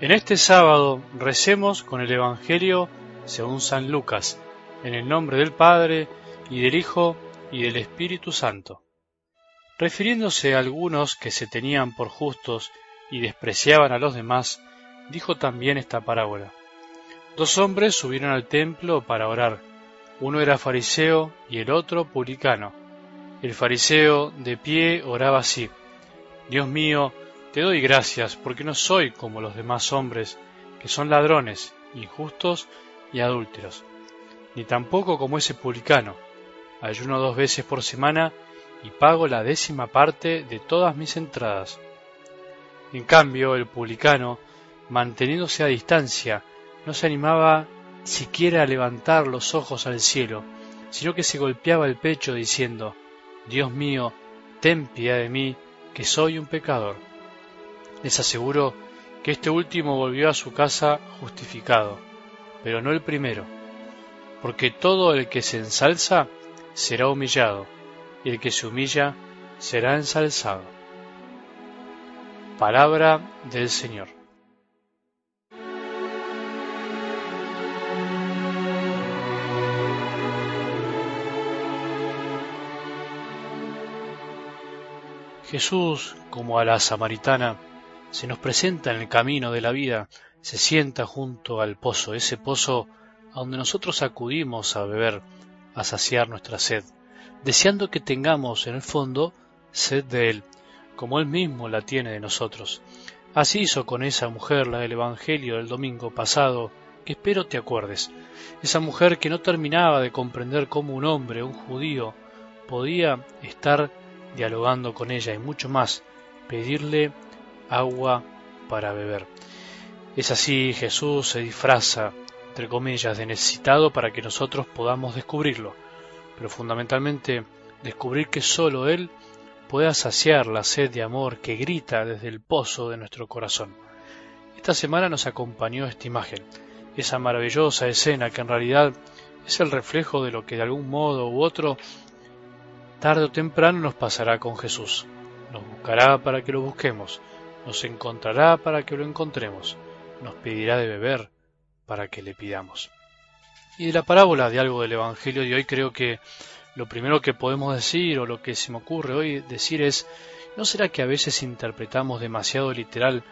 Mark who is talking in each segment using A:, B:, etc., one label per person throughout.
A: En este sábado recemos con el Evangelio según San Lucas, en el nombre del Padre, y del Hijo, y del Espíritu Santo. Refiriéndose a algunos que se tenían por justos y despreciaban a los demás, dijo también esta parábola. Dos hombres subieron al templo para orar. Uno era fariseo y el otro publicano. El fariseo de pie oraba así. Dios mío, te doy gracias porque no soy como los demás hombres, que son ladrones, injustos y adúlteros, ni tampoco como ese publicano. Ayuno dos veces por semana y pago la décima parte de todas mis entradas. En cambio, el publicano, manteniéndose a distancia, no se animaba siquiera a levantar los ojos al cielo, sino que se golpeaba el pecho diciendo, Dios mío, ten piedad de mí, que soy un pecador. Les aseguro que este último volvió a su casa justificado, pero no el primero, porque todo el que se ensalza será humillado, y el que se humilla será ensalzado. Palabra del Señor. Jesús, como a la samaritana, se nos presenta en el camino de la vida, se sienta junto al pozo, ese pozo a donde nosotros acudimos a beber, a saciar nuestra sed, deseando que tengamos en el fondo sed de Él, como Él mismo la tiene de nosotros. Así hizo con esa mujer la del Evangelio del domingo pasado, que espero te acuerdes, esa mujer que no terminaba de comprender cómo un hombre, un judío, podía estar dialogando con ella y mucho más, pedirle agua para beber. Es así, Jesús se disfraza, entre comillas, de necesitado para que nosotros podamos descubrirlo, pero fundamentalmente descubrir que sólo Él pueda saciar la sed de amor que grita desde el pozo de nuestro corazón. Esta semana nos acompañó esta imagen, esa maravillosa escena que en realidad es el reflejo de lo que de algún modo u otro tarde o temprano nos pasará con Jesús. Nos buscará para que lo busquemos, nos encontrará para que lo encontremos, nos pedirá de beber para que le pidamos. Y de la parábola de algo del Evangelio de hoy creo que lo primero que podemos decir o lo que se me ocurre hoy decir es, ¿no será que a veces interpretamos demasiado literal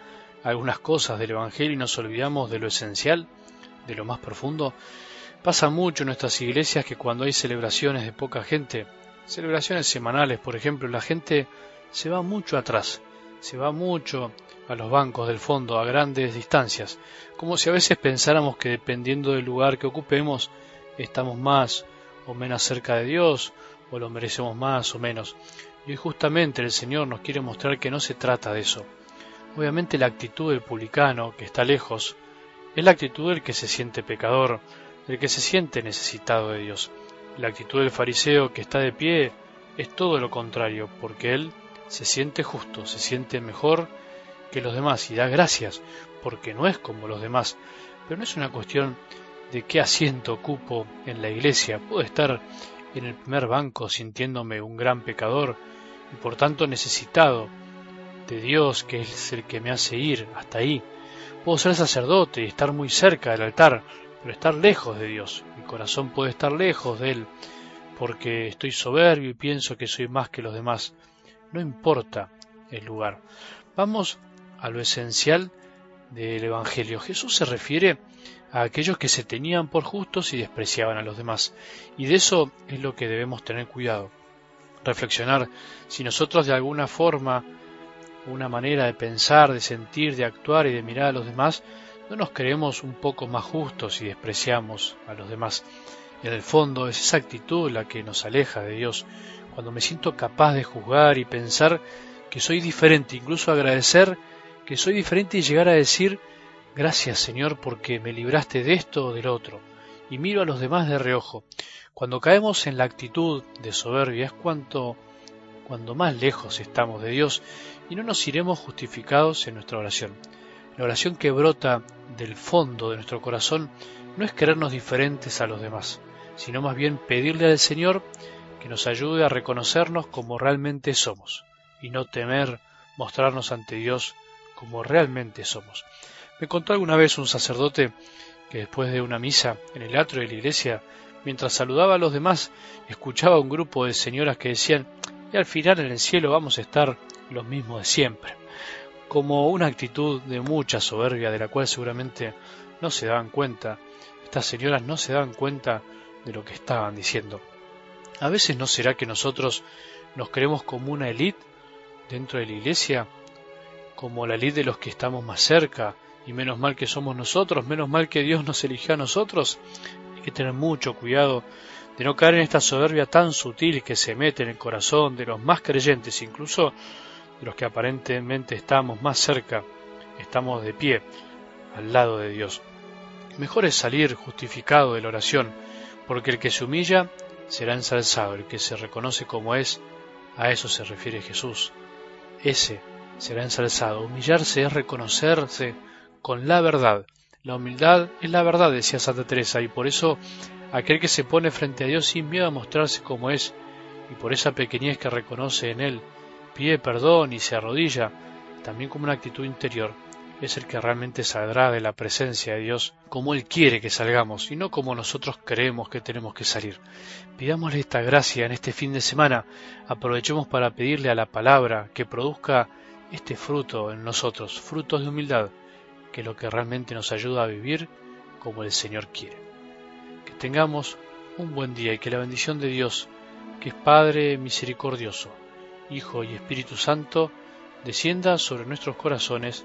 A: algunas cosas del Evangelio y nos olvidamos de lo esencial, de lo más profundo? Pasa mucho en nuestras iglesias que cuando hay celebraciones de poca gente, celebraciones semanales por ejemplo, la gente se va mucho atrás, se va mucho a los bancos del fondo a grandes distancias, como si a veces pensáramos que dependiendo del lugar que ocupemos estamos más o menos cerca de Dios o lo merecemos más o menos. Y hoy justamente el Señor nos quiere mostrar que no se trata de eso. Obviamente la actitud del publicano, que está lejos, es la actitud del que se siente pecador, del que se siente necesitado de Dios. La actitud del fariseo que está de pie es todo lo contrario, porque él se siente justo, se siente mejor que los demás y da gracias porque no es como los demás. Pero no es una cuestión de qué asiento ocupo en la iglesia. Puedo estar en el primer banco sintiéndome un gran pecador y por tanto necesitado de Dios que es el que me hace ir hasta ahí. Puedo ser sacerdote y estar muy cerca del altar, pero estar lejos de Dios. Mi corazón puede estar lejos de Él porque estoy soberbio y pienso que soy más que los demás no importa el lugar. Vamos a lo esencial del Evangelio. Jesús se refiere a aquellos que se tenían por justos y despreciaban a los demás. Y de eso es lo que debemos tener cuidado. Reflexionar si nosotros de alguna forma, una manera de pensar, de sentir, de actuar y de mirar a los demás, no nos creemos un poco más justos y despreciamos a los demás. En el fondo es esa actitud la que nos aleja de Dios, cuando me siento capaz de juzgar y pensar que soy diferente, incluso agradecer que soy diferente y llegar a decir gracias Señor porque me libraste de esto o del otro, y miro a los demás de reojo. Cuando caemos en la actitud de soberbia es cuanto cuando más lejos estamos de Dios y no nos iremos justificados en nuestra oración. La oración que brota del fondo de nuestro corazón no es querernos diferentes a los demás, sino más bien pedirle al Señor que nos ayude a reconocernos como realmente somos y no temer mostrarnos ante Dios como realmente somos. Me contó alguna vez un sacerdote que después de una misa en el atrio de la iglesia, mientras saludaba a los demás, escuchaba un grupo de señoras que decían, y al final en el cielo vamos a estar los mismos de siempre, como una actitud de mucha soberbia de la cual seguramente no se daban cuenta, estas señoras no se daban cuenta de lo que estaban diciendo. A veces no será que nosotros nos creemos como una élite dentro de la iglesia, como la élite de los que estamos más cerca, y menos mal que somos nosotros, menos mal que Dios nos eligió a nosotros. Hay que tener mucho cuidado de no caer en esta soberbia tan sutil que se mete en el corazón de los más creyentes, incluso de los que aparentemente estamos más cerca, estamos de pie al lado de Dios. Mejor es salir justificado de la oración, porque el que se humilla será ensalzado, el que se reconoce como es, a eso se refiere Jesús. Ese será ensalzado. Humillarse es reconocerse con la verdad. La humildad es la verdad, decía Santa Teresa, y por eso aquel que se pone frente a Dios sin miedo a mostrarse como es, y por esa pequeñez que reconoce en él, pide perdón y se arrodilla, también como una actitud interior, es el que realmente saldrá de la presencia de Dios como Él quiere que salgamos y no como nosotros creemos que tenemos que salir. Pidámosle esta gracia en este fin de semana, aprovechemos para pedirle a la palabra que produzca este fruto en nosotros, frutos de humildad, que es lo que realmente nos ayuda a vivir como el Señor quiere. Que tengamos un buen día y que la bendición de Dios, que es Padre misericordioso, Hijo y Espíritu Santo, descienda sobre nuestros corazones